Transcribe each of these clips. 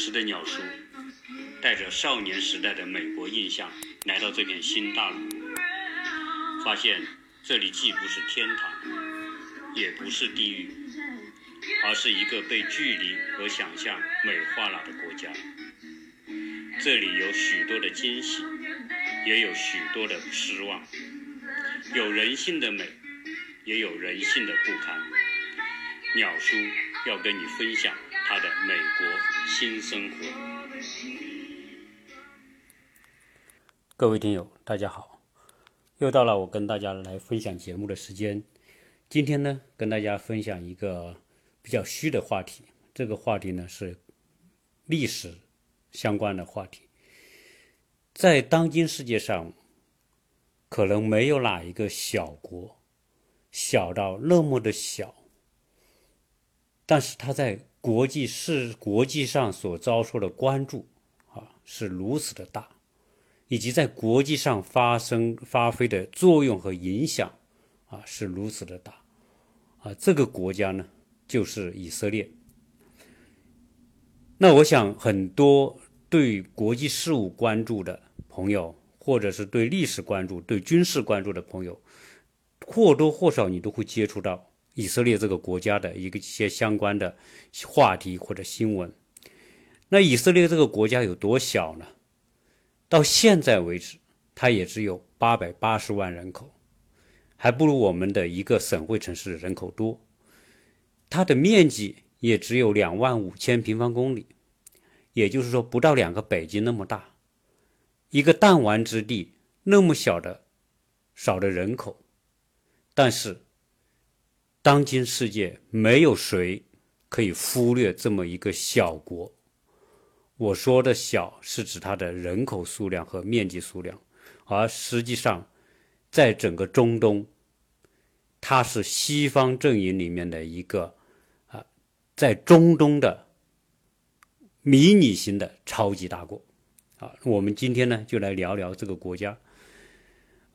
时的鸟叔带着少年时代的美国印象来到这片新大陆，发现这里既不是天堂，也不是地狱，而是一个被距离和想象美化了的国家。这里有许多的惊喜，也有许多的失望，有人性的美，也有人性的不堪。鸟叔要跟你分享他的美国新生活。各位听友，大家好，又到了我跟大家来分享节目的时间。今天呢，跟大家分享一个比较虚的话题，这个话题呢是历史。相关的话题，在当今世界上，可能没有哪一个小国小到那么的小，但是他在国际事国际上所遭受的关注啊是如此的大，以及在国际上发生发挥的作用和影响啊是如此的大啊，这个国家呢就是以色列。那我想，很多对国际事务关注的朋友，或者是对历史关注、对军事关注的朋友，或多或少你都会接触到以色列这个国家的一个一些相关的话题或者新闻。那以色列这个国家有多小呢？到现在为止，它也只有八百八十万人口，还不如我们的一个省会城市人口多。它的面积。也只有两万五千平方公里，也就是说不到两个北京那么大，一个弹丸之地，那么小的少的人口，但是当今世界没有谁可以忽略这么一个小国。我说的小是指它的人口数量和面积数量，而实际上在整个中东，它是西方阵营里面的一个啊。在中东的迷你型的超级大国，啊，我们今天呢就来聊聊这个国家。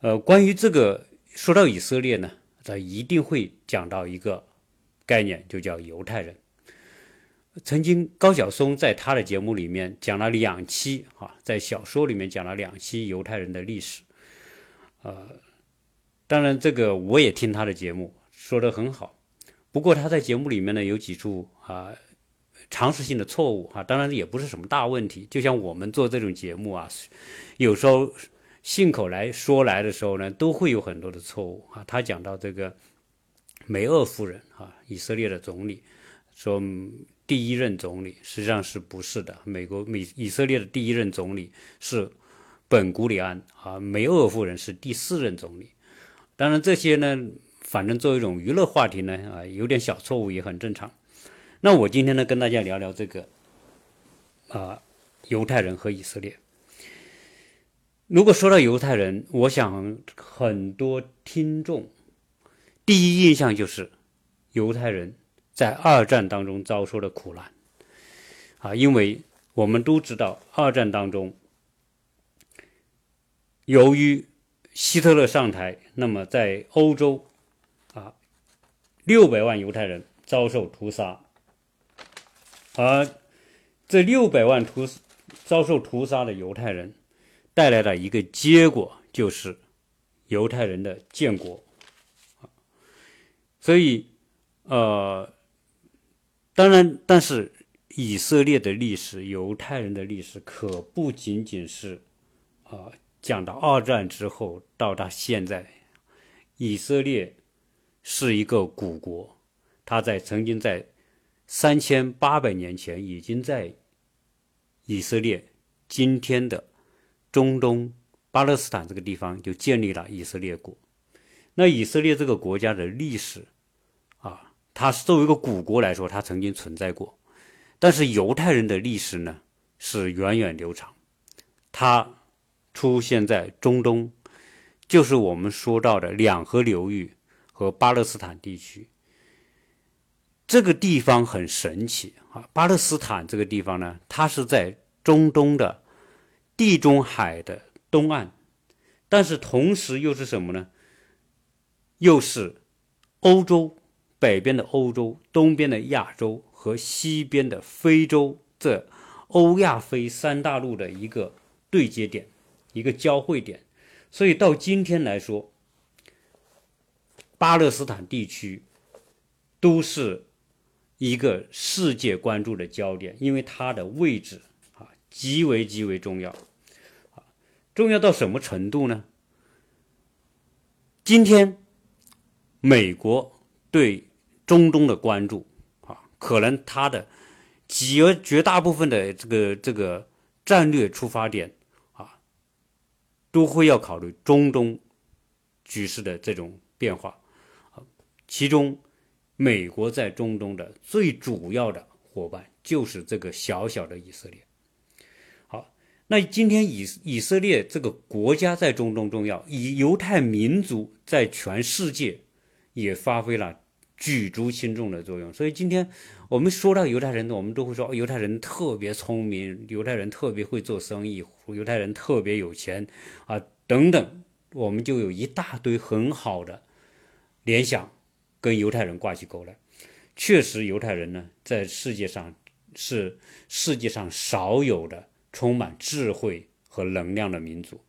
呃，关于这个说到以色列呢，他一定会讲到一个概念，就叫犹太人。曾经高晓松在他的节目里面讲了两期，啊，在小说里面讲了两期犹太人的历史。呃，当然这个我也听他的节目，说的很好。不过他在节目里面呢有几处啊常识性的错误啊，当然也不是什么大问题。就像我们做这种节目啊，有时候信口来说来的时候呢，都会有很多的错误啊。他讲到这个梅厄夫人啊，以色列的总理说第一任总理实际上是不是的？美国美以色列的第一任总理是本古里安啊，梅厄夫人是第四任总理。当然这些呢。反正作为一种娱乐话题呢，啊，有点小错误也很正常。那我今天呢，跟大家聊聊这个啊，犹太人和以色列。如果说到犹太人，我想很多听众第一印象就是犹太人在二战当中遭受的苦难啊，因为我们都知道二战当中，由于希特勒上台，那么在欧洲。啊，六百万犹太人遭受屠杀，而这六百万屠遭受屠杀的犹太人带来的一个结果就是犹太人的建国。所以，呃，当然，但是以色列的历史、犹太人的历史可不仅仅是啊讲到二战之后到达现在，以色列。是一个古国，它在曾经在三千八百年前已经在以色列今天的中东巴勒斯坦这个地方就建立了以色列国。那以色列这个国家的历史啊，它是作为一个古国来说，它曾经存在过。但是犹太人的历史呢，是源远流长，它出现在中东，就是我们说到的两河流域。和巴勒斯坦地区，这个地方很神奇啊！巴勒斯坦这个地方呢，它是在中东的地中海的东岸，但是同时又是什么呢？又是欧洲北边的欧洲、东边的亚洲和西边的非洲这欧亚非三大陆的一个对接点，一个交汇点。所以到今天来说，巴勒斯坦地区都是一个世界关注的焦点，因为它的位置啊极为极为重要，重要到什么程度呢？今天美国对中东的关注啊，可能它的绝绝大部分的这个这个战略出发点啊。都会要考虑中东局势的这种变化，其中美国在中东的最主要的伙伴就是这个小小的以色列。那今天以以色列这个国家在中东重要，以犹太民族在全世界也发挥了。举足轻重的作用，所以今天我们说到犹太人，我们都会说犹太人特别聪明，犹太人特别会做生意，犹太人特别有钱啊等等，我们就有一大堆很好的联想，跟犹太人挂起钩来。确实，犹太人呢，在世界上是世界上少有的充满智慧和能量的民族。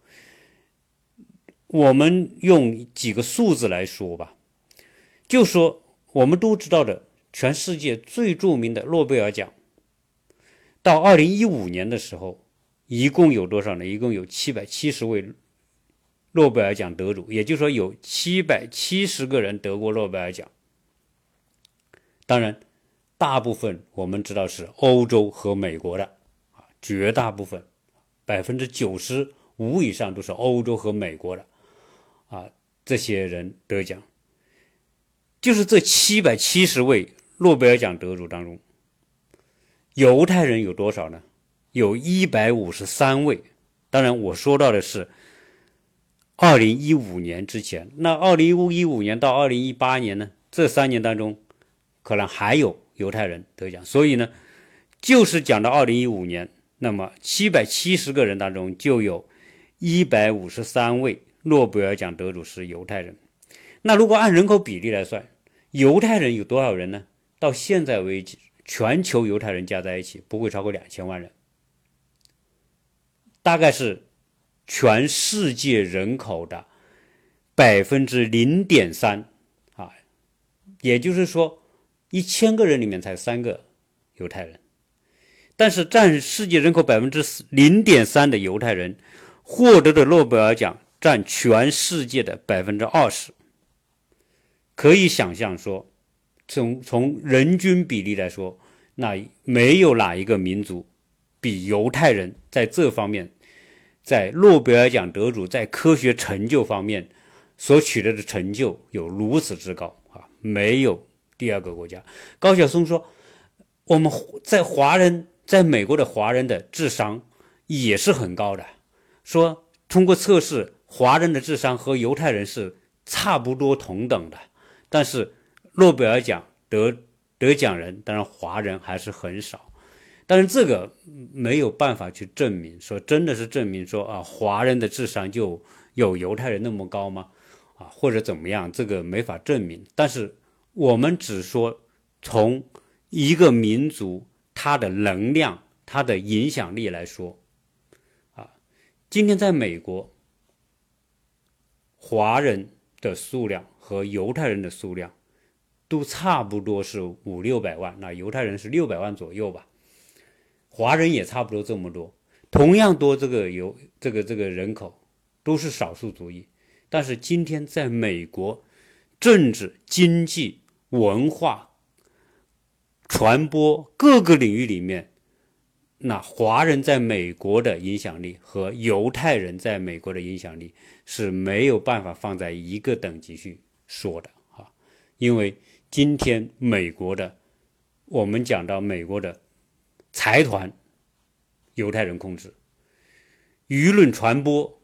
我们用几个数字来说吧，就说。我们都知道的，全世界最著名的诺贝尔奖，到二零一五年的时候，一共有多少呢？一共有七百七十位诺贝尔奖得主，也就是说有七百七十个人得过诺贝尔奖。当然，大部分我们知道是欧洲和美国的，绝大部分，百分之九十五以上都是欧洲和美国的啊，这些人得奖。就是这七百七十位诺贝尔奖得主当中，犹太人有多少呢？有一百五十三位。当然，我说到的是二零一五年之前。那二零一五年到二零一八年呢？这三年当中，可能还有犹太人得奖。所以呢，就是讲到二零一五年，那么七百七十个人当中，就有一百五十三位诺贝尔奖得主是犹太人。那如果按人口比例来算，犹太人有多少人呢？到现在为止，全球犹太人加在一起不会超过两千万人，大概是全世界人口的百分之零点三啊，也就是说，一千个人里面才三个犹太人，但是占世界人口百分之零点三的犹太人获得的诺贝尔奖占全世界的百分之二十。可以想象说，从从人均比例来说，那没有哪一个民族比犹太人在这方面，在诺贝尔奖得主在科学成就方面所取得的成就有如此之高啊！没有第二个国家。高晓松说，我们在华人在美国的华人的智商也是很高的，说通过测试，华人的智商和犹太人是差不多同等的。但是诺贝尔奖得得奖人，当然华人还是很少。但是这个没有办法去证明，说真的是证明说啊，华人的智商就有犹太人那么高吗？啊，或者怎么样？这个没法证明。但是我们只说从一个民族它的能量、它的影响力来说，啊，今天在美国，华人的数量。和犹太人的数量都差不多是五六百万，那犹太人是六百万左右吧，华人也差不多这么多，同样多这个犹这个这个人口都是少数族裔，但是今天在美国政治、经济、文化、传播各个领域里面，那华人在美国的影响力和犹太人在美国的影响力是没有办法放在一个等级去。说的啊，因为今天美国的，我们讲到美国的财团，犹太人控制，舆论传播、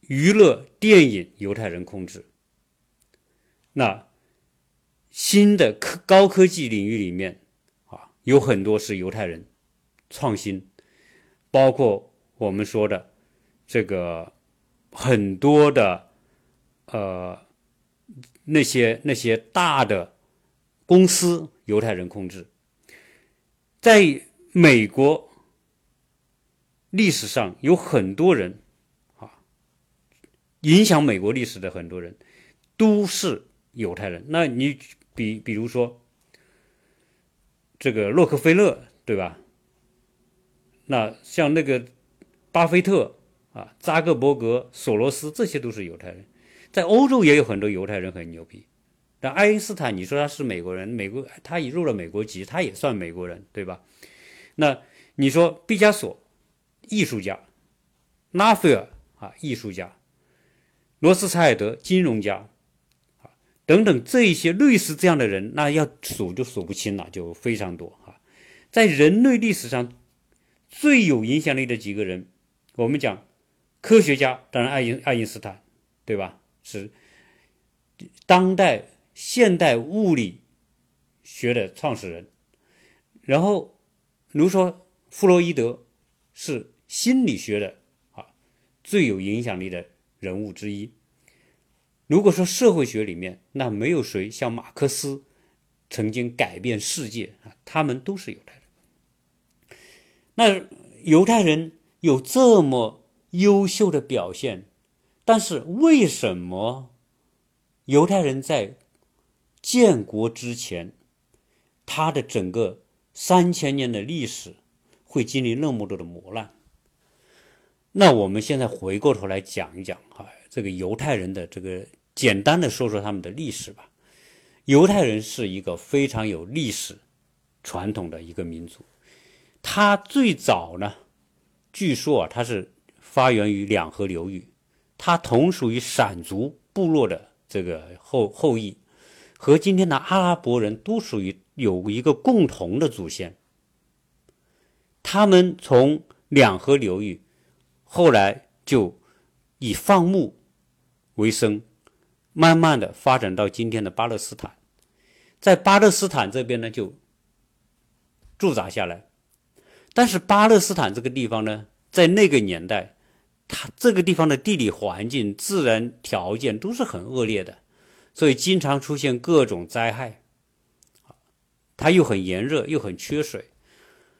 娱乐电影犹太人控制，那新的科高科技领域里面啊，有很多是犹太人创新，包括我们说的这个很多的呃。那些那些大的公司，犹太人控制，在美国历史上有很多人啊，影响美国历史的很多人都是犹太人。那你比比如说这个洛克菲勒，对吧？那像那个巴菲特啊、扎克伯格、索罗斯，这些都是犹太人。在欧洲也有很多犹太人很牛逼。但爱因斯坦，你说他是美国人，美国他也入了美国籍，他也算美国人，对吧？那你说毕加索，艺术家；拉斐尔啊，艺术家；罗斯柴尔德，金融家，等等这一些类似这样的人，那要数就数不清了，就非常多啊。在人类历史上最有影响力的几个人，我们讲科学家，当然爱因爱因斯坦，对吧？是当代。现代物理学的创始人，然后，比如说弗洛伊德是心理学的啊最有影响力的人物之一。如果说社会学里面，那没有谁像马克思曾经改变世界啊，他们都是犹太人。那犹太人有这么优秀的表现，但是为什么犹太人在建国之前，他的整个三千年的历史会经历那么多的磨难。那我们现在回过头来讲一讲啊，这个犹太人的这个简单的说说他们的历史吧。犹太人是一个非常有历史传统的一个民族，他最早呢，据说啊，他是发源于两河流域，他同属于闪族部落的这个后后裔。和今天的阿拉伯人都属于有一个共同的祖先，他们从两河流域，后来就以放牧为生，慢慢的发展到今天的巴勒斯坦，在巴勒斯坦这边呢就驻扎下来，但是巴勒斯坦这个地方呢，在那个年代，它这个地方的地理环境、自然条件都是很恶劣的。所以经常出现各种灾害，它又很炎热，又很缺水，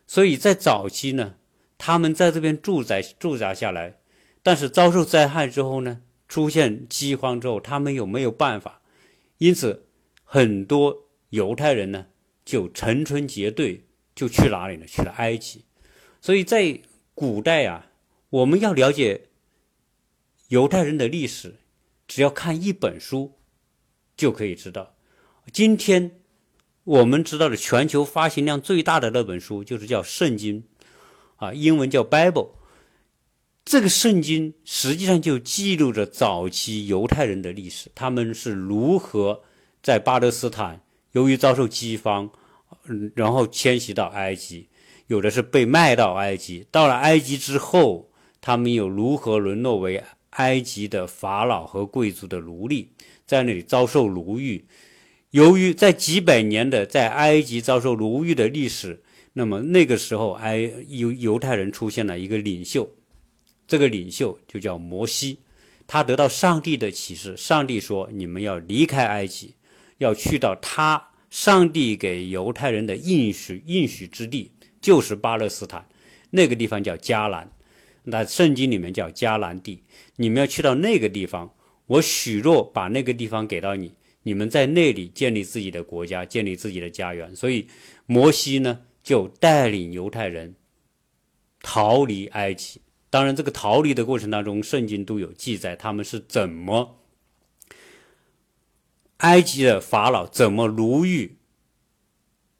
所以在早期呢，他们在这边住宅驻扎下来，但是遭受灾害之后呢，出现饥荒之后，他们又没有办法，因此很多犹太人呢就成群结队就去哪里呢？去了埃及。所以在古代啊，我们要了解犹太人的历史，只要看一本书。就可以知道，今天我们知道的全球发行量最大的那本书就是叫《圣经》，啊，英文叫 Bible。这个圣经实际上就记录着早期犹太人的历史，他们是如何在巴勒斯坦由于遭受饥荒，然后迁徙到埃及，有的是被卖到埃及，到了埃及之后，他们又如何沦落为埃及的法老和贵族的奴隶。在那里遭受奴役，由于在几百年的在埃及遭受奴役的历史，那么那个时候埃犹犹太人出现了一个领袖，这个领袖就叫摩西，他得到上帝的启示，上帝说你们要离开埃及，要去到他上帝给犹太人的应许应许之地，就是巴勒斯坦，那个地方叫迦南，那圣经里面叫迦南地，你们要去到那个地方。我许诺把那个地方给到你，你们在那里建立自己的国家，建立自己的家园。所以，摩西呢就带领犹太人逃离埃及。当然，这个逃离的过程当中，圣经都有记载，他们是怎么埃及的法老怎么奴役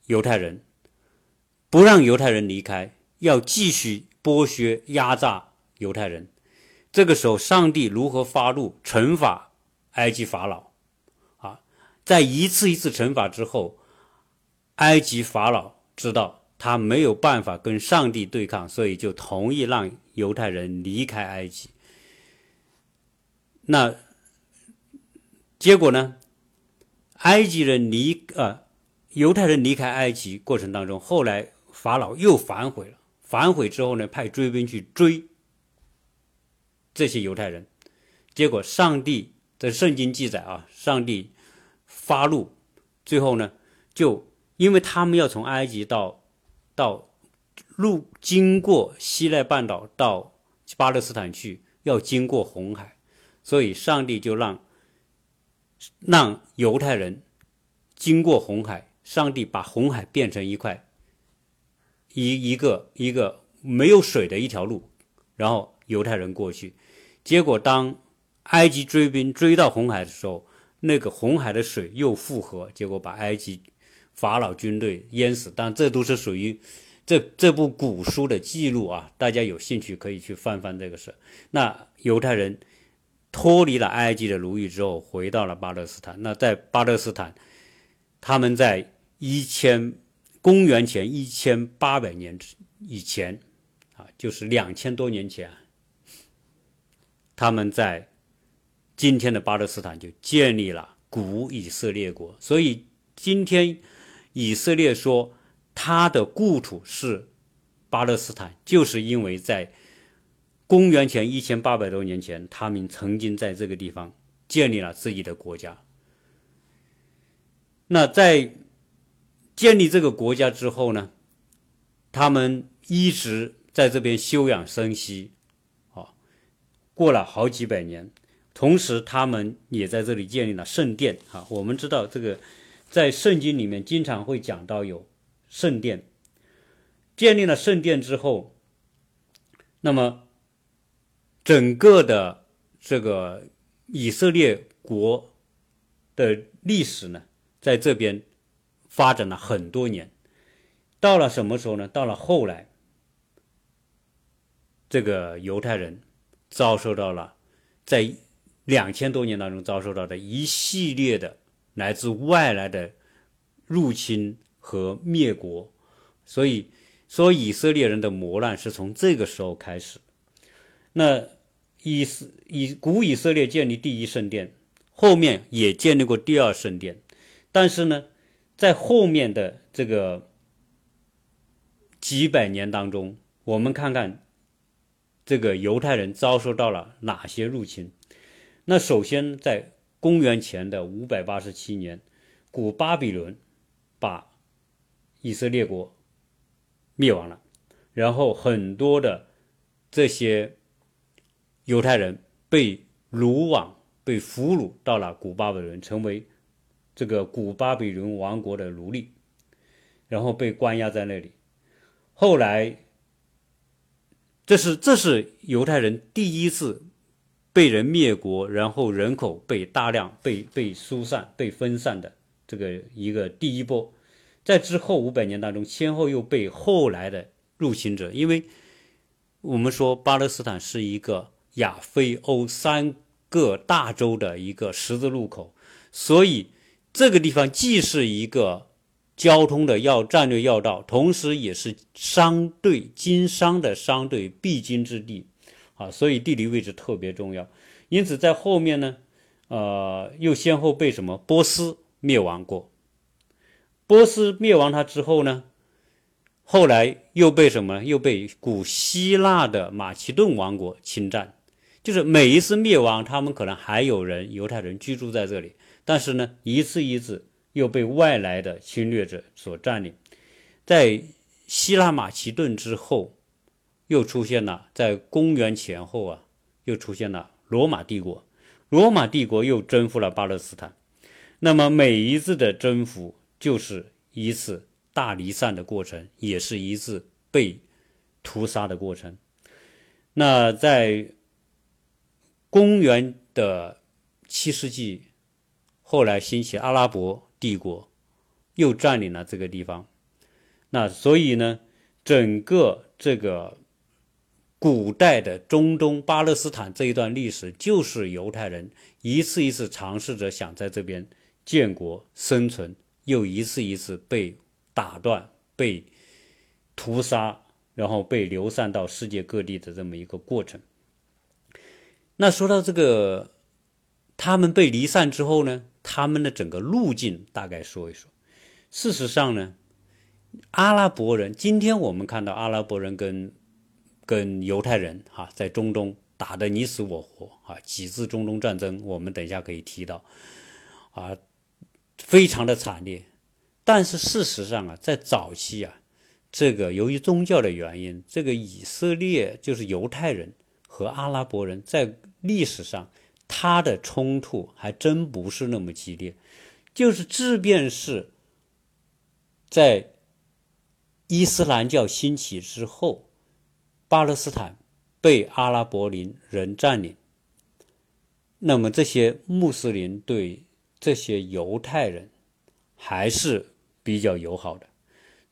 犹太人，不让犹太人离开，要继续剥削压榨犹太人。这个时候，上帝如何发怒惩罚埃及法老？啊，在一次一次惩罚之后，埃及法老知道他没有办法跟上帝对抗，所以就同意让犹太人离开埃及。那结果呢？埃及人离呃，犹太人离开埃及过程当中，后来法老又反悔了。反悔之后呢，派追兵去追。这些犹太人，结果上帝的圣经记载啊，上帝发怒，最后呢，就因为他们要从埃及到到路经过西奈半岛到巴勒斯坦去，要经过红海，所以上帝就让让犹太人经过红海，上帝把红海变成一块一一个一个没有水的一条路，然后犹太人过去。结果当埃及追兵追到红海的时候，那个红海的水又复合，结果把埃及法老军队淹死。但这都是属于这这部古书的记录啊，大家有兴趣可以去翻翻这个事。那犹太人脱离了埃及的奴役之后，回到了巴勒斯坦。那在巴勒斯坦，他们在一千公元前一千八百年以前啊，就是两千多年前，他们在。今天的巴勒斯坦就建立了古以色列国，所以今天以色列说他的故土是巴勒斯坦，就是因为在公元前一千八百多年前，他们曾经在这个地方建立了自己的国家。那在建立这个国家之后呢，他们一直在这边休养生息，啊，过了好几百年。同时，他们也在这里建立了圣殿。啊，我们知道这个，在圣经里面经常会讲到有圣殿。建立了圣殿之后，那么整个的这个以色列国的历史呢，在这边发展了很多年。到了什么时候呢？到了后来，这个犹太人遭受到了在。两千多年当中遭受到的一系列的来自外来的入侵和灭国，所以说以色列人的磨难是从这个时候开始。那以色以古以色列建立第一圣殿，后面也建立过第二圣殿，但是呢，在后面的这个几百年当中，我们看看这个犹太人遭受到了哪些入侵。那首先，在公元前的五百八十七年，古巴比伦把以色列国灭亡了，然后很多的这些犹太人被掳往、被俘虏到了古巴比伦，成为这个古巴比伦王国的奴隶，然后被关押在那里。后来，这是这是犹太人第一次。被人灭国，然后人口被大量被被疏散、被分散的这个一个第一波，在之后五百年当中，先后又被后来的入侵者，因为我们说巴勒斯坦是一个亚非欧三个大洲的一个十字路口，所以这个地方既是一个交通的要战略要道，同时也是商队经商的商队必经之地。啊，所以地理位置特别重要，因此在后面呢，呃，又先后被什么波斯灭亡过。波斯灭亡它之后呢，后来又被什么？又被古希腊的马其顿王国侵占。就是每一次灭亡，他们可能还有人犹太人居住在这里，但是呢，一次一次又被外来的侵略者所占领。在希腊马其顿之后。又出现了，在公元前后啊，又出现了罗马帝国。罗马帝国又征服了巴勒斯坦。那么每一次的征服，就是一次大离散的过程，也是一次被屠杀的过程。那在公元的七世纪，后来兴起阿拉伯帝国，又占领了这个地方。那所以呢，整个这个。古代的中东巴勒斯坦这一段历史，就是犹太人一次一次尝试着想在这边建国生存，又一次一次被打断、被屠杀，然后被流散到世界各地的这么一个过程。那说到这个，他们被离散之后呢，他们的整个路径大概说一说。事实上呢，阿拉伯人，今天我们看到阿拉伯人跟跟犹太人哈在中东打得你死我活啊，几次中东战争，我们等一下可以提到，啊，非常的惨烈。但是事实上啊，在早期啊，这个由于宗教的原因，这个以色列就是犹太人和阿拉伯人在历史上他的冲突还真不是那么激烈，就是即便是在伊斯兰教兴起之后，巴勒斯坦被阿拉伯人占领，那么这些穆斯林对这些犹太人还是比较友好的。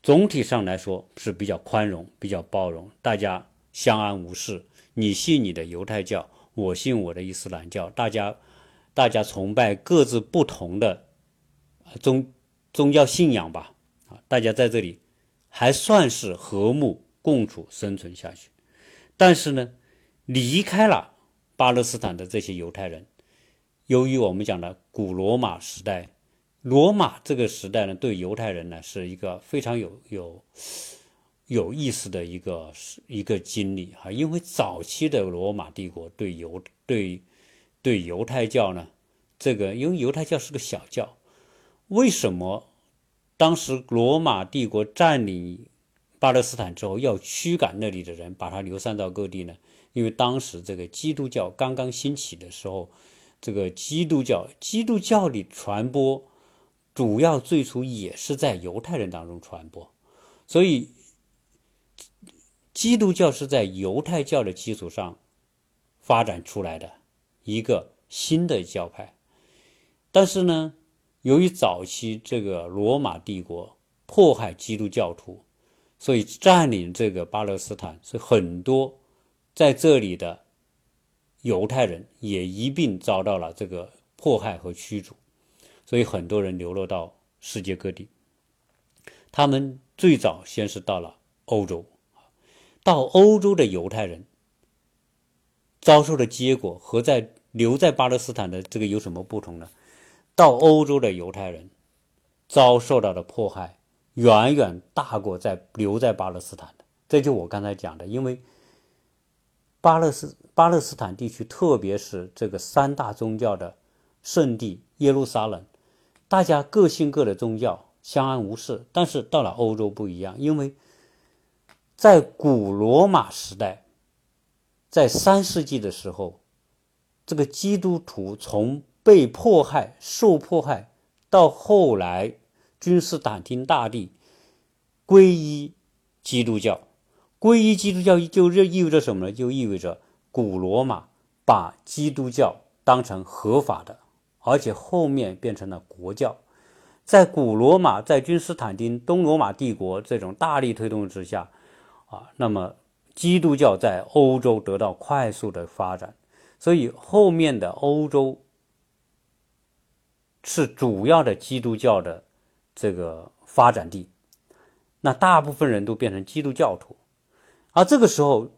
总体上来说是比较宽容、比较包容，大家相安无事。你信你的犹太教，我信我的伊斯兰教，大家大家崇拜各自不同的宗宗教信仰吧。啊，大家在这里还算是和睦共处生存下去。但是呢，离开了巴勒斯坦的这些犹太人，由于我们讲的古罗马时代。罗马这个时代呢，对犹太人呢是一个非常有有有意思的一个一个经历哈，因为早期的罗马帝国对犹对对犹太教呢，这个因为犹太教是个小教，为什么当时罗马帝国占领巴勒斯坦之后要驱赶那里的人，把他流散到各地呢？因为当时这个基督教刚刚兴起的时候，这个基督教基督教的传播。主要最初也是在犹太人当中传播，所以基督教是在犹太教的基础上发展出来的一个新的教派。但是呢，由于早期这个罗马帝国迫害基督教徒，所以占领这个巴勒斯坦，是很多在这里的犹太人也一并遭到了这个迫害和驱逐。所以很多人流落到世界各地。他们最早先是到了欧洲，到欧洲的犹太人遭受的结果和在留在巴勒斯坦的这个有什么不同呢？到欧洲的犹太人遭受到的迫害远远大过在留在巴勒斯坦的。这就我刚才讲的，因为巴勒斯巴勒斯坦地区，特别是这个三大宗教的圣地耶路撒冷。大家各信各的宗教，相安无事。但是到了欧洲不一样，因为在古罗马时代，在三世纪的时候，这个基督徒从被迫害、受迫害，到后来君士坦丁大帝皈依基督教，皈依基督教就意味着什么呢？就意味着古罗马把基督教当成合法的。而且后面变成了国教，在古罗马，在君士坦丁东罗马帝国这种大力推动之下，啊，那么基督教在欧洲得到快速的发展，所以后面的欧洲是主要的基督教的这个发展地，那大部分人都变成基督教徒，而这个时候，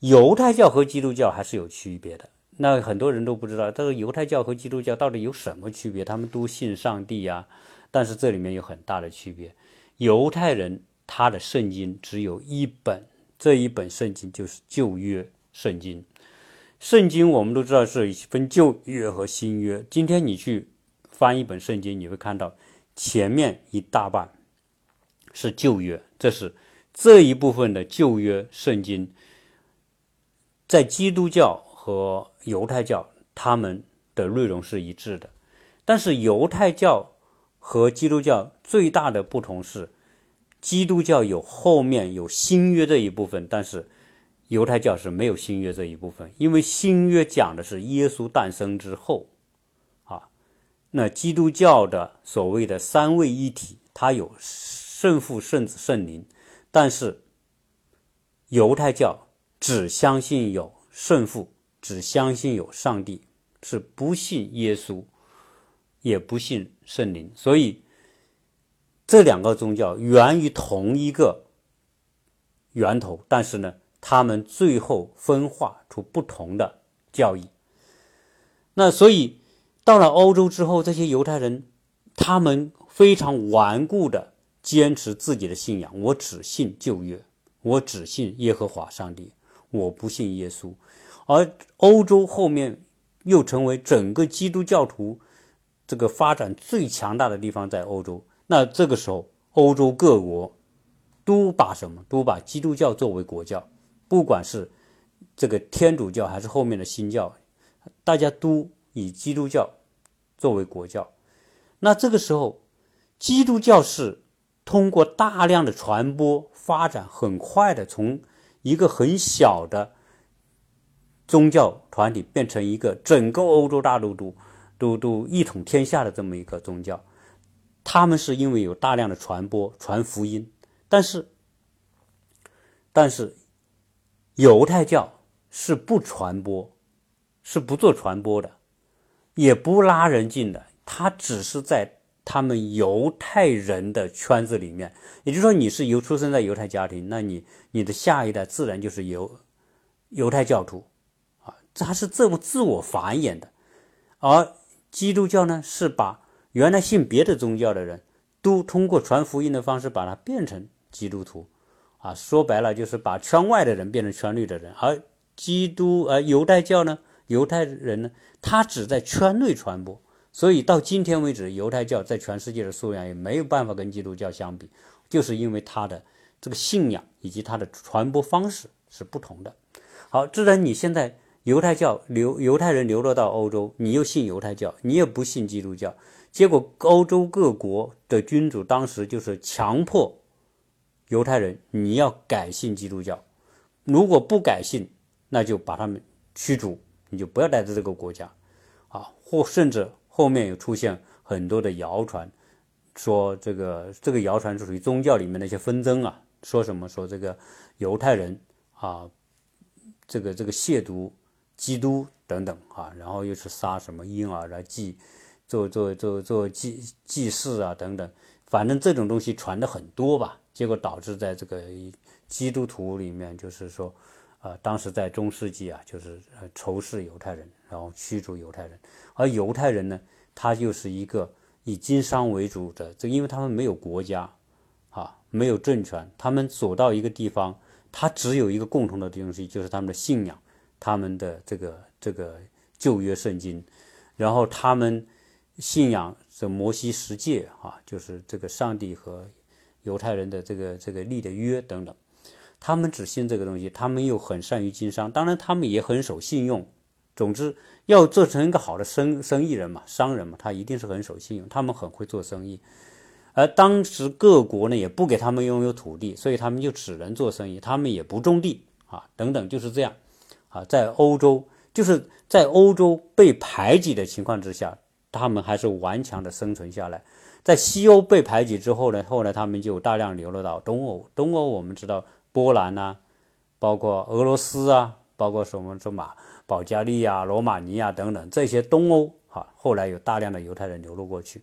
犹太教和基督教还是有区别的。那很多人都不知道，这个犹太教和基督教到底有什么区别？他们都信上帝呀，但是这里面有很大的区别。犹太人他的圣经只有一本，这一本圣经就是旧约圣经。圣经我们都知道是分旧约和新约。今天你去翻一本圣经，你会看到前面一大半是旧约，这是这一部分的旧约圣经，在基督教。和犹太教他们的内容是一致的，但是犹太教和基督教最大的不同是，基督教有后面有新约这一部分，但是犹太教是没有新约这一部分，因为新约讲的是耶稣诞生之后，那基督教的所谓的三位一体，它有圣父、圣子、圣灵，但是犹太教只相信有圣父。只相信有上帝，是不信耶稣，也不信圣灵。所以这两个宗教源于同一个源头，但是呢，他们最后分化出不同的教义。那所以到了欧洲之后，这些犹太人他们非常顽固的坚持自己的信仰，我只信旧约，我只信耶和华上帝，我不信耶稣。而欧洲后面又成为整个基督教徒这个发展最强大的地方，在欧洲。那这个时候，欧洲各国都把什么？都把基督教作为国教，不管是这个天主教还是后面的新教，大家都以基督教作为国教。那这个时候，基督教是通过大量的传播发展，很快的从一个很小的宗教团体变成一个整个欧洲大陆都都都一统天下的这么一个宗教。他们是因为有大量的传播传福音，但是但是犹太教是不传播，是不做传播的，也不拉人进的。他只是在他们犹太人的圈子里面，也就是说，你是犹出生在犹太家庭，那你你的下一代自然就是犹犹太教徒啊，他是这么自我繁衍的。而基督教呢，是把原来信别的宗教的人都通过传福音的方式把它变成基督徒啊，说白了就是把圈外的人变成圈内的人。而基督呃犹太教呢，犹太人呢，他只在圈内传播。所以到今天为止，犹太教在全世界的数量也没有办法跟基督教相比，就是因为他的这个信仰以及他的传播方式是不同的。好，自然你现在犹太教流犹太人流落到欧洲，你又信犹太教，你也不信基督教，结果欧洲各国的君主当时就是强迫犹太人你要改信基督教，如果不改信，那就把他们驱逐，你就不要待在这个国家，啊，或甚至。后面有出现很多的谣传，说这个这个谣传是属于宗教里面的一些纷争啊，说什么说这个犹太人啊，这个这个亵渎基督等等啊，然后又是杀什么婴儿来祭，做做做做祭祭祀啊等等，反正这种东西传的很多吧，结果导致在这个基督徒里面就是说。呃，当时在中世纪啊，就是仇视犹太人，然后驱逐犹太人。而犹太人呢，他就是一个以经商为主的，这因为他们没有国家，啊，没有政权，他们走到一个地方，他只有一个共同的东西，就是他们的信仰，他们的这个这个旧约圣经，然后他们信仰这摩西十诫啊，就是这个上帝和犹太人的这个这个立的约等等。他们只信这个东西，他们又很善于经商，当然他们也很守信用。总之，要做成一个好的生生意人嘛，商人嘛，他一定是很守信用。他们很会做生意，而当时各国呢也不给他们拥有土地，所以他们就只能做生意，他们也不种地啊，等等就是这样啊。在欧洲，就是在欧洲被排挤的情况之下，他们还是顽强的生存下来。在西欧被排挤之后呢，后来他们就大量流落到东欧。东欧我们知道。波兰呐，包括俄罗斯啊，包括什么什么保加利亚、罗马尼亚等等这些东欧啊，后来有大量的犹太人流落过去。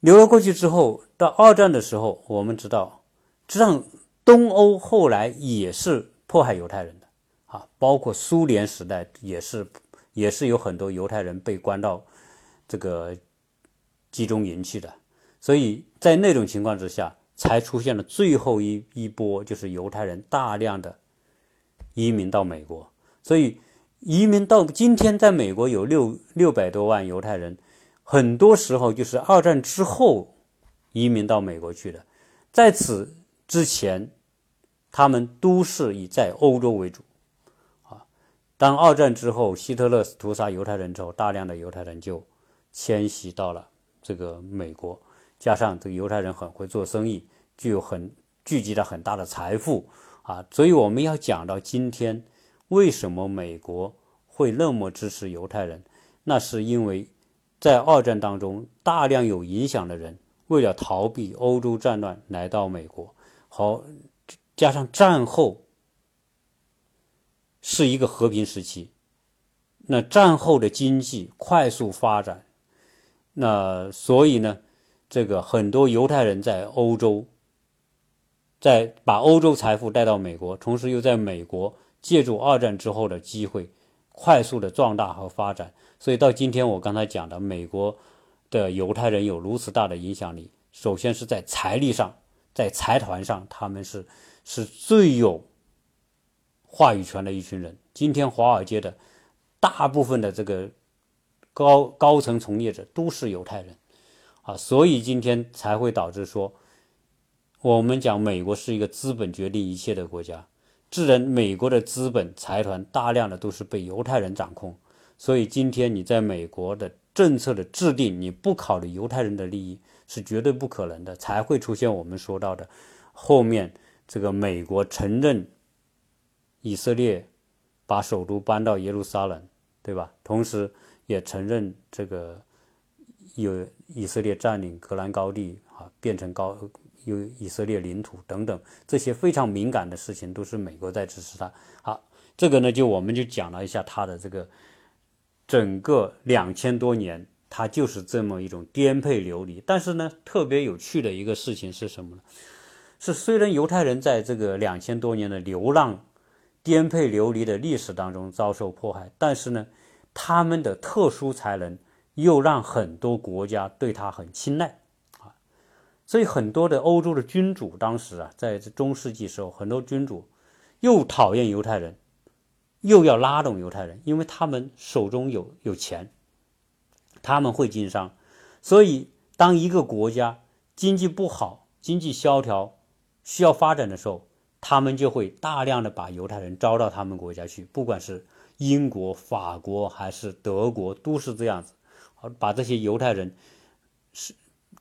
流落过去之后，到二战的时候，我们知道，实际上东欧后来也是迫害犹太人的啊，包括苏联时代也是，也是有很多犹太人被关到这个集中营去的。所以在那种情况之下。才出现了最后一一波，就是犹太人大量的移民到美国。所以移民到今天，在美国有六六百多万犹太人，很多时候就是二战之后移民到美国去的。在此之前，他们都是以在欧洲为主。啊，当二战之后，希特勒屠杀犹太人之后，大量的犹太人就迁徙到了这个美国。加上这个犹太人很会做生意，具有很聚集了很大的财富啊，所以我们要讲到今天，为什么美国会那么支持犹太人？那是因为在二战当中，大量有影响的人为了逃避欧洲战乱来到美国，好加上战后是一个和平时期，那战后的经济快速发展，那所以呢？这个很多犹太人在欧洲，在把欧洲财富带到美国，同时又在美国借助二战之后的机会，快速的壮大和发展。所以到今天我刚才讲的，美国的犹太人有如此大的影响力，首先是在财力上，在财团上，他们是是最有话语权的一群人。今天华尔街的大部分的这个高高层从业者都是犹太人。啊，所以今天才会导致说，我们讲美国是一个资本决定一切的国家，自然美国的资本财团大量的都是被犹太人掌控，所以今天你在美国的政策的制定，你不考虑犹太人的利益是绝对不可能的，才会出现我们说到的后面这个美国承认以色列把首都搬到耶路撒冷，对吧？同时也承认这个有以色列占领格兰高地啊，变成高。有以色列领土等等这些非常敏感的事情，都是美国在支持他。好，这个呢，就我们就讲了一下他的这个整个两千多年，他就是这么一种颠沛流离。但是呢，特别有趣的一个事情是什么呢？是虽然犹太人在这个两千多年的流浪、颠沛流离的历史当中遭受迫害，但是呢，他们的特殊才能又让很多国家对他很青睐啊。所以很多的欧洲的君主当时啊，在中世纪时候，很多君主又讨厌犹太人，又要拉动犹太人，因为他们手中有有钱，他们会经商。所以，当一个国家经济不好、经济萧条、需要发展的时候，他们就会大量的把犹太人招到他们国家去，不管是英国、法国还是德国，都是这样子，把这些犹太人是。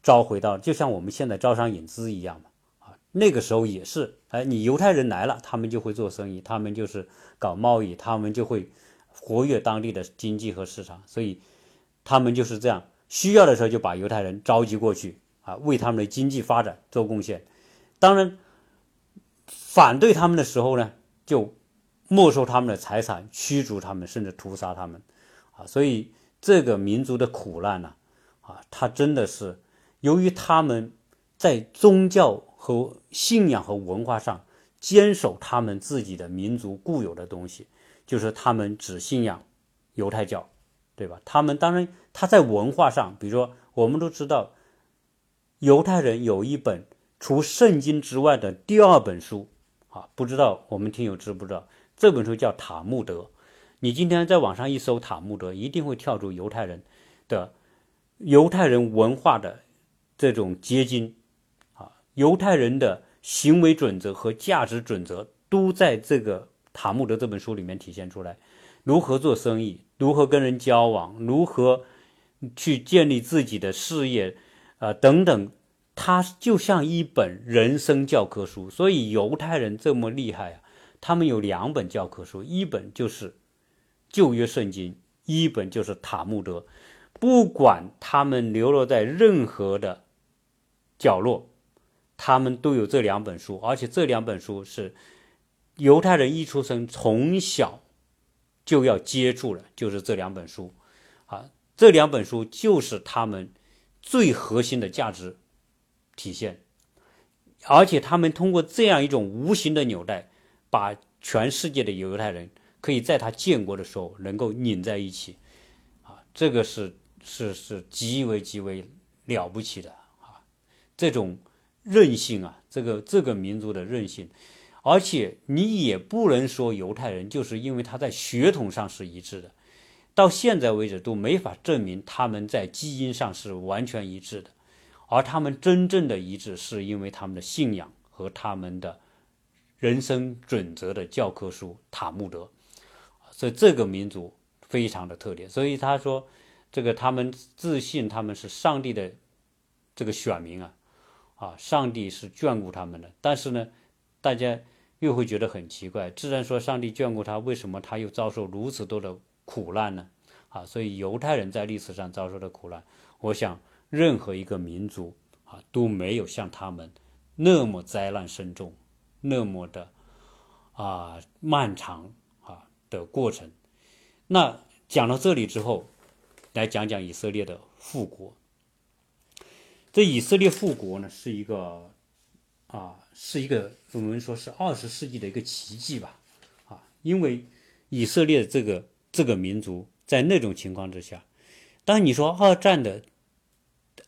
招回到，就像我们现在招商引资一样嘛，啊，那个时候也是，哎，你犹太人来了，他们就会做生意，他们就是搞贸易，他们就会活跃当地的经济和市场，所以他们就是这样，需要的时候就把犹太人召集过去，啊，为他们的经济发展做贡献。当然，反对他们的时候呢，就没收他们的财产，驱逐他们，甚至屠杀他们，啊，所以这个民族的苦难呢，啊，他真的是。由于他们在宗教和信仰和文化上坚守他们自己的民族固有的东西，就是他们只信仰犹太教，对吧？他们当然他在文化上，比如说我们都知道，犹太人有一本除圣经之外的第二本书啊，不知道我们听友知不知道？这本书叫塔木德。你今天在网上一搜塔木德，一定会跳出犹太人的犹太人文化的。这种结晶，啊，犹太人的行为准则和价值准则都在这个塔木德这本书里面体现出来。如何做生意，如何跟人交往，如何去建立自己的事业，啊，等等，它就像一本人生教科书。所以犹太人这么厉害啊，他们有两本教科书，一本就是旧约圣经，一本就是塔木德。不管他们流落在任何的。角落，他们都有这两本书，而且这两本书是犹太人一出生从小就要接触的，就是这两本书啊，这两本书就是他们最核心的价值体现，而且他们通过这样一种无形的纽带，把全世界的犹太人可以在他建国的时候能够拧在一起。啊，这个是是是极为极为了不起的啊。这种韧性啊，这个这个民族的韧性，而且你也不能说犹太人就是因为他在血统上是一致的，到现在为止都没法证明他们在基因上是完全一致的，而他们真正的一致是因为他们的信仰和他们的人生准则的教科书塔木德，所以这个民族非常的特点。所以他说，这个他们自信他们是上帝的这个选民啊。啊，上帝是眷顾他们的，但是呢，大家又会觉得很奇怪。自然说上帝眷顾他，为什么他又遭受如此多的苦难呢？啊，所以犹太人在历史上遭受的苦难，我想任何一个民族啊都没有像他们那么灾难深重，那么的啊漫长的过程。那讲到这里之后，来讲讲以色列的复国。这以色列复国呢，是一个啊，是一个我们说是二十世纪的一个奇迹吧，啊，因为以色列这个这个民族在那种情况之下，当你说二战的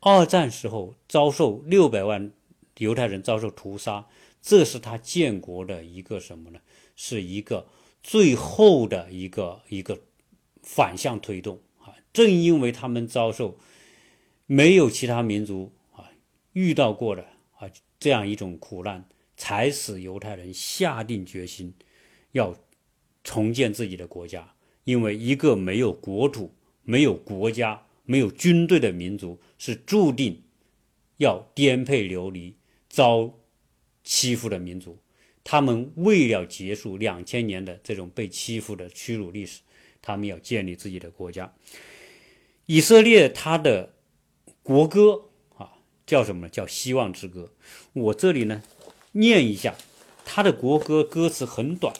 二战时候遭受六百万犹太人遭受屠杀，这是他建国的一个什么呢？是一个最后的一个一个反向推动啊，正因为他们遭受没有其他民族啊。遇到过的啊，这样一种苦难，才使犹太人下定决心要重建自己的国家。因为一个没有国土、没有国家、没有军队的民族，是注定要颠沛流离、遭欺负的民族。他们为了结束两千年的这种被欺负的屈辱历史，他们要建立自己的国家。以色列他的国歌啊叫什么呢？叫《希望之歌》。我这里呢念一下他的国歌，歌词很短。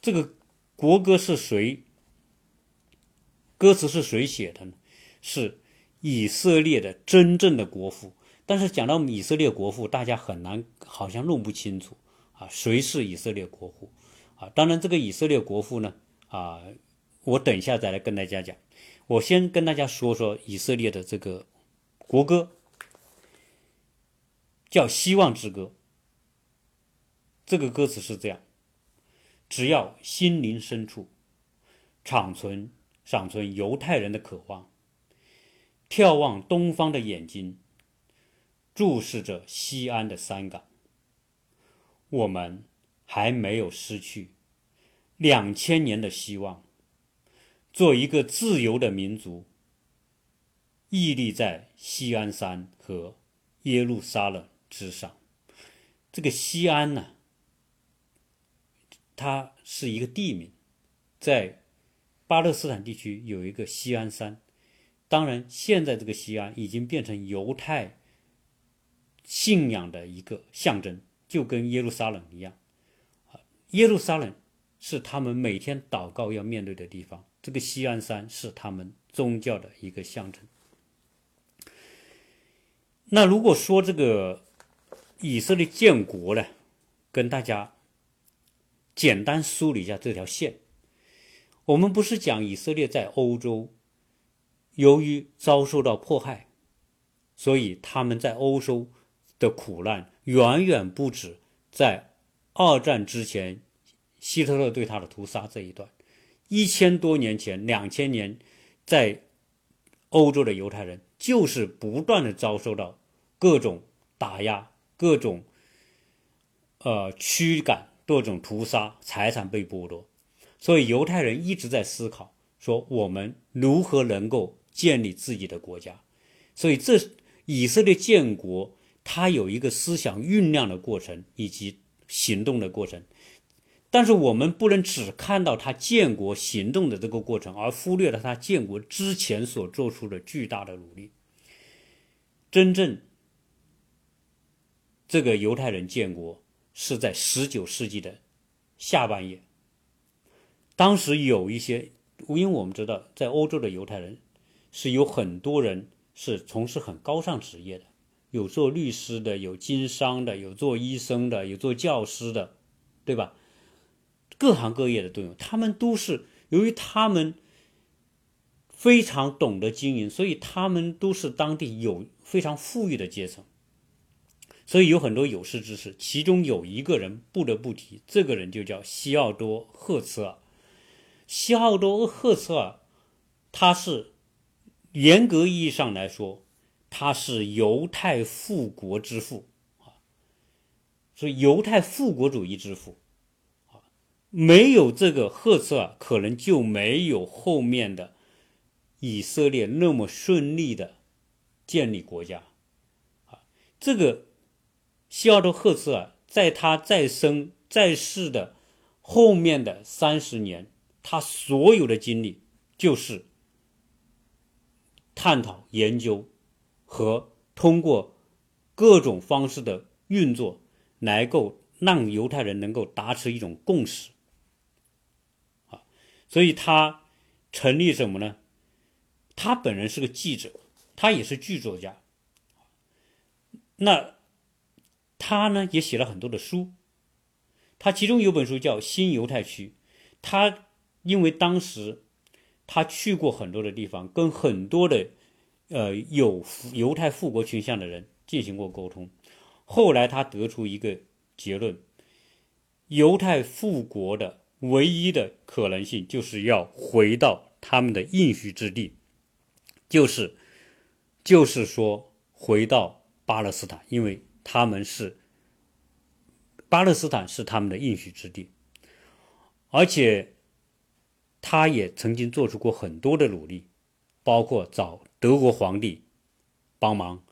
这个国歌是谁？歌词是谁写的呢？是以色列的真正的国父。但是讲到以色列国父，大家很难，好像弄不清楚谁是以色列国父啊？当然，这个以色列国父呢，啊，我等一下再来跟大家讲。我先跟大家说说以色列的这个国歌，叫《希望之歌》。这个歌词是这样：只要心灵深处长存。长存犹太人的渴望，眺望东方的眼睛，注视着西安的山岗。我们还没有失去两千年的希望，做一个自由的民族，屹立在西安山和耶路撒冷之上。这个西安呢，它是一个地名，在。巴勒斯坦地区有一个西安山，当然，现在这个西安已经变成犹太信仰的一个象征，就跟耶路撒冷一样。啊，耶路撒冷是他们每天祷告要面对的地方，这个西安山是他们宗教的一个象征。那如果说这个以色列建国呢，跟大家简单梳理一下这条线。我们不是讲以色列在欧洲，由于遭受到迫害，所以他们在欧洲的苦难远远不止在二战之前希特勒对他的屠杀这一段。一千多年前，两千年，在欧洲的犹太人就是不断的遭受到各种打压、各种呃驱赶、各种屠杀、财产被剥夺。所以犹太人一直在思考，说我们如何能够建立自己的国家。所以这以色列建国，它有一个思想酝酿的过程以及行动的过程。但是我们不能只看到他建国行动的这个过程，而忽略了他建国之前所做出的巨大的努力。真正这个犹太人建国是在十九世纪的下半叶。当时有一些，因为我们知道，在欧洲的犹太人是有很多人是从事很高尚职业的，有做律师的，有经商的，有做医生的，有做教师的，对吧？各行各业的都有。他们都是由于他们非常懂得经营，所以他们都是当地有非常富裕的阶层。所以有很多有识之士，其中有一个人不得不提，这个人就叫西奥多·赫茨尔。西奥多·赫茨尔，他是严格意义上来说，他是犹太复国之父啊，所以犹太复国主义之父啊，没有这个赫茨尔，可能就没有后面的以色列那么顺利的建立国家啊。这个西奥多·赫茨尔在他再生在世的后面的三十年。他所有的精力就是探讨、研究和通过各种方式的运作，来够让犹太人能够达成一种共识。啊，所以他成立什么呢？他本人是个记者，他也是剧作家。那他呢也写了很多的书，他其中有本书叫《新犹太区》，他。因为当时他去过很多的地方，跟很多的呃有犹太复国倾向的人进行过沟通，后来他得出一个结论：犹太复国的唯一的可能性就是要回到他们的应许之地，就是就是说回到巴勒斯坦，因为他们是巴勒斯坦是他们的应许之地，而且他也曾经做出过很多的努力，包括找德国皇帝帮忙，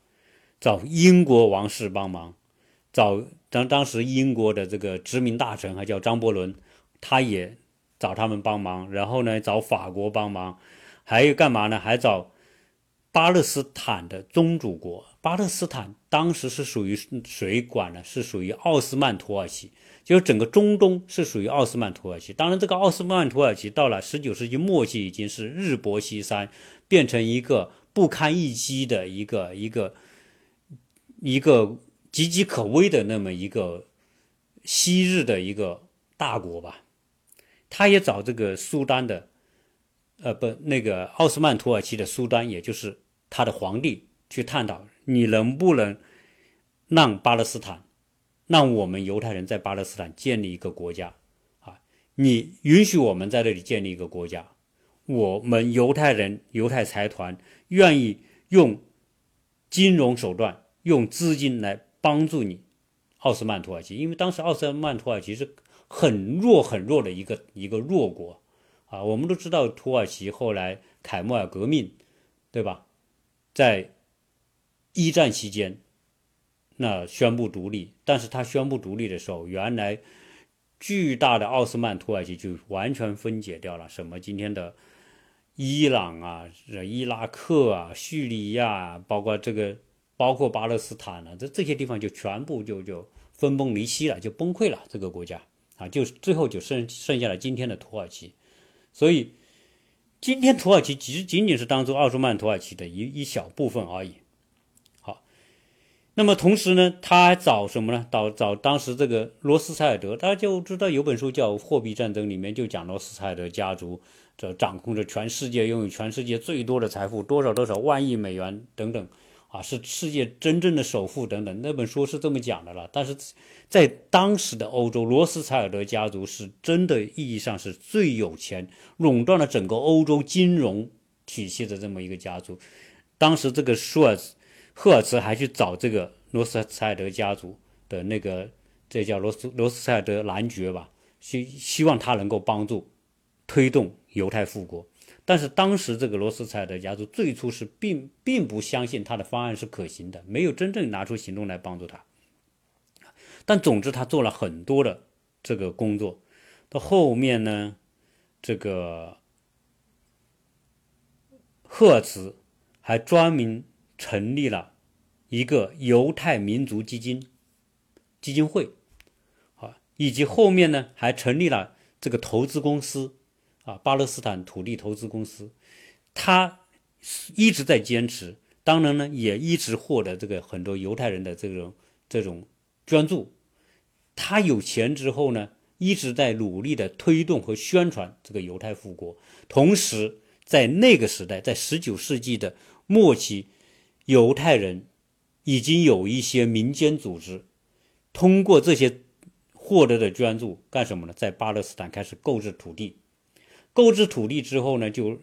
找英国王室帮忙，找当当时英国的这个殖民大臣还叫张伯伦，他也找他们帮忙，然后呢找法国帮忙，还有干嘛呢？还找巴勒斯坦的宗主国。巴勒斯坦当时是属于谁管呢？是属于奥斯曼土耳其，就是整个中东是属于奥斯曼土耳其。当然，这个奥斯曼土耳其到了十九世纪末期，已经是日薄西山，变成一个不堪一击的一个一个一个岌岌可危的那么一个昔日的一个大国吧。他也找这个苏丹的，呃，不，那个奥斯曼土耳其的苏丹，也就是他的皇帝去探讨。你能不能让巴勒斯坦，让我们犹太人在巴勒斯坦建立一个国家啊？你允许我们在这里建立一个国家，我们犹太人、犹太财团愿意用金融手段、用资金来帮助你，奥斯曼土耳其。因为当时奥斯曼土耳其是很弱、很弱的一个一个弱国啊。我们都知道土耳其后来凯末尔革命，对吧？在一战期间，那宣布独立，但是他宣布独立的时候，原来巨大的奥斯曼土耳其就完全分解掉了。什么今天的伊朗啊、伊拉克啊、叙利亚，包括这个，包括巴勒斯坦啊，这这些地方就全部就就分崩离析了，就崩溃了。这个国家啊，就最后就剩剩下了今天的土耳其。所以，今天土耳其其实仅仅是当初奥斯曼土耳其的一一小部分而已。好那么同时呢，他还找什么呢？找找当时这个罗斯柴尔德，大家就知道有本书叫《货币战争》，里面就讲罗斯柴尔德家族这掌控着全世界，拥有全世界最多的财富，多少多少万亿美元等等，啊，是世界真正的首富等等。那本书是这么讲的了。但是在当时的欧洲，罗斯柴尔德家族是真的意义上是最有钱，垄断了整个欧洲金融体系的这么一个家族。当时这个舒尔茨。赫尔茨还去找这个罗斯柴尔德家族的那个，这叫罗斯罗斯柴尔德男爵吧，希希望他能够帮助推动犹太复国。但是当时这个罗斯柴尔德家族最初是并并不相信他的方案是可行的，没有真正拿出行动来帮助他。但总之他做了很多的这个工作。到后面呢，这个赫尔茨还专门成立了。一个犹太民族基金基金会，啊，以及后面呢还成立了这个投资公司，啊，巴勒斯坦土地投资公司，他一直在坚持，当然呢也一直获得这个很多犹太人的这种这种捐助。他有钱之后呢，一直在努力的推动和宣传这个犹太复国，同时在那个时代，在十九世纪的末期，犹太人。已经有一些民间组织，通过这些获得的捐助干什么呢？在巴勒斯坦开始购置土地，购置土地之后呢，就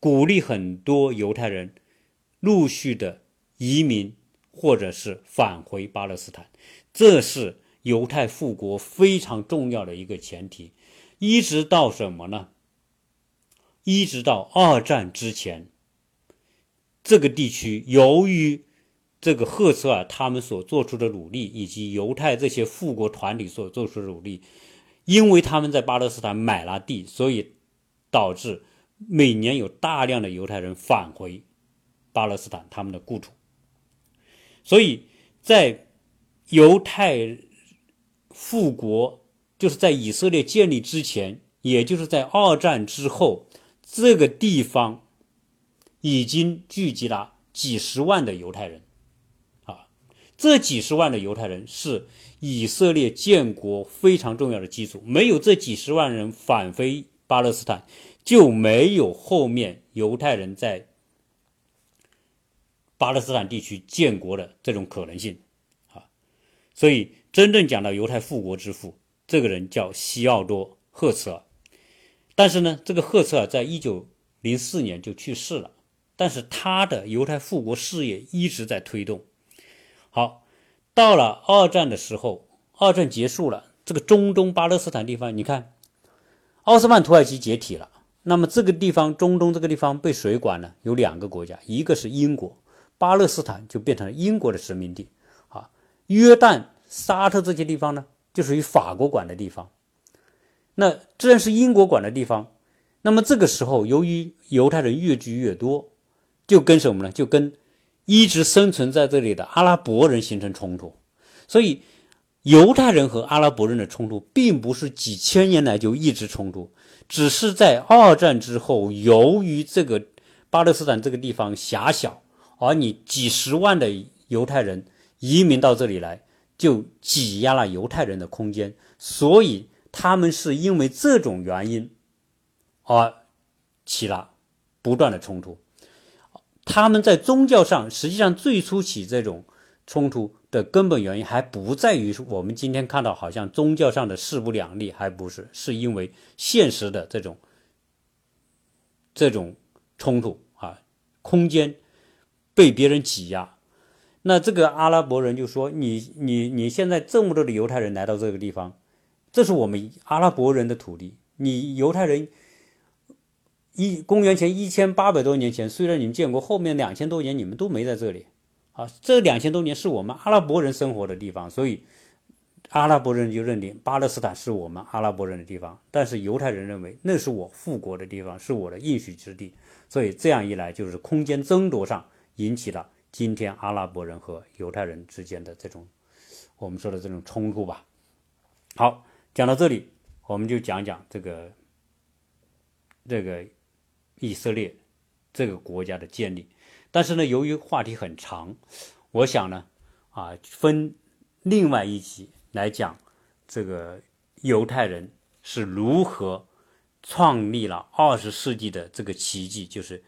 鼓励很多犹太人陆续的移民或者是返回巴勒斯坦，这是犹太复国非常重要的一个前提。一直到什么呢？一直到二战之前，这个地区由于这个赫茨尔他们所做出的努力，以及犹太这些复国团体所做出的努力，因为他们在巴勒斯坦买了地，所以导致每年有大量的犹太人返回巴勒斯坦他们的故土。所以在犹太复国，就是在以色列建立之前，也就是在二战之后，这个地方已经聚集了几十万的犹太人。啊这几十万的犹太人是以色列建国非常重要的基础。没有这几十万人返回巴勒斯坦，就没有后面犹太人在巴勒斯坦地区建国的这种可能性啊！所以，真正讲到犹太复国之父，这个人叫西奥多·赫茨尔。但是呢，这个赫茨尔在一九零四年就去世了，但是他的犹太复国事业一直在推动。好，到了二战的时候，二战结束了，这个中东巴勒斯坦地方，你看，奥斯曼土耳其解体了，那么这个地方中东这个地方被谁管呢？有两个国家，一个是英国，巴勒斯坦就变成了英国的殖民地啊。约旦、沙特这些地方呢，就属于法国管的地方。那既然是英国管的地方，那么这个时候，由于犹太人越聚越多，就跟什么呢？就跟一直生存在这里的阿拉伯人形成冲突。所以，犹太人和阿拉伯人的冲突，并不是几千年来就一直冲突，只是在二战之后，由于这个巴勒斯坦这个地方狭小，而你几十万的犹太人移民到这里来，就挤压了犹太人的空间，所以。他们是因为这种原因而起了不断的冲突。他们在宗教上，实际上最初起这种冲突的根本原因，还不在于我们今天看到好像宗教上的势不两立，还不是，是因为现实的这种这种冲突啊，空间被别人挤压。那这个阿拉伯人就说：“你你你现在这么多的犹太人来到这个地方。”这是我们阿拉伯人的土地。你犹太人一公元前一千八百多年前，虽然你们建国，后面两千多年你们都没在这里啊。这两千多年是我们阿拉伯人生活的地方，所以阿拉伯人就认定巴勒斯坦是我们阿拉伯人的地方。但是犹太人认为那是我复国的地方，是我的应许之地。所以这样一来，就是空间争夺上引起了今天阿拉伯人和犹太人之间的这种我们说的这种冲突吧。好。讲到这里，我们就讲讲这个这个以色列这个国家的建立。但是呢，由于话题很长，我想呢，啊，分另外一集来讲这个犹太人是如何创立了二十世纪的这个奇迹，就是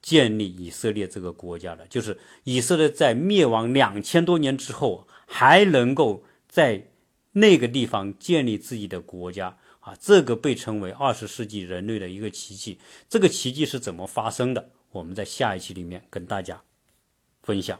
建立以色列这个国家的。就是以色列在灭亡两千多年之后，还能够在。那个地方建立自己的国家啊，这个被称为二十世纪人类的一个奇迹。这个奇迹是怎么发生的？我们在下一期里面跟大家分享。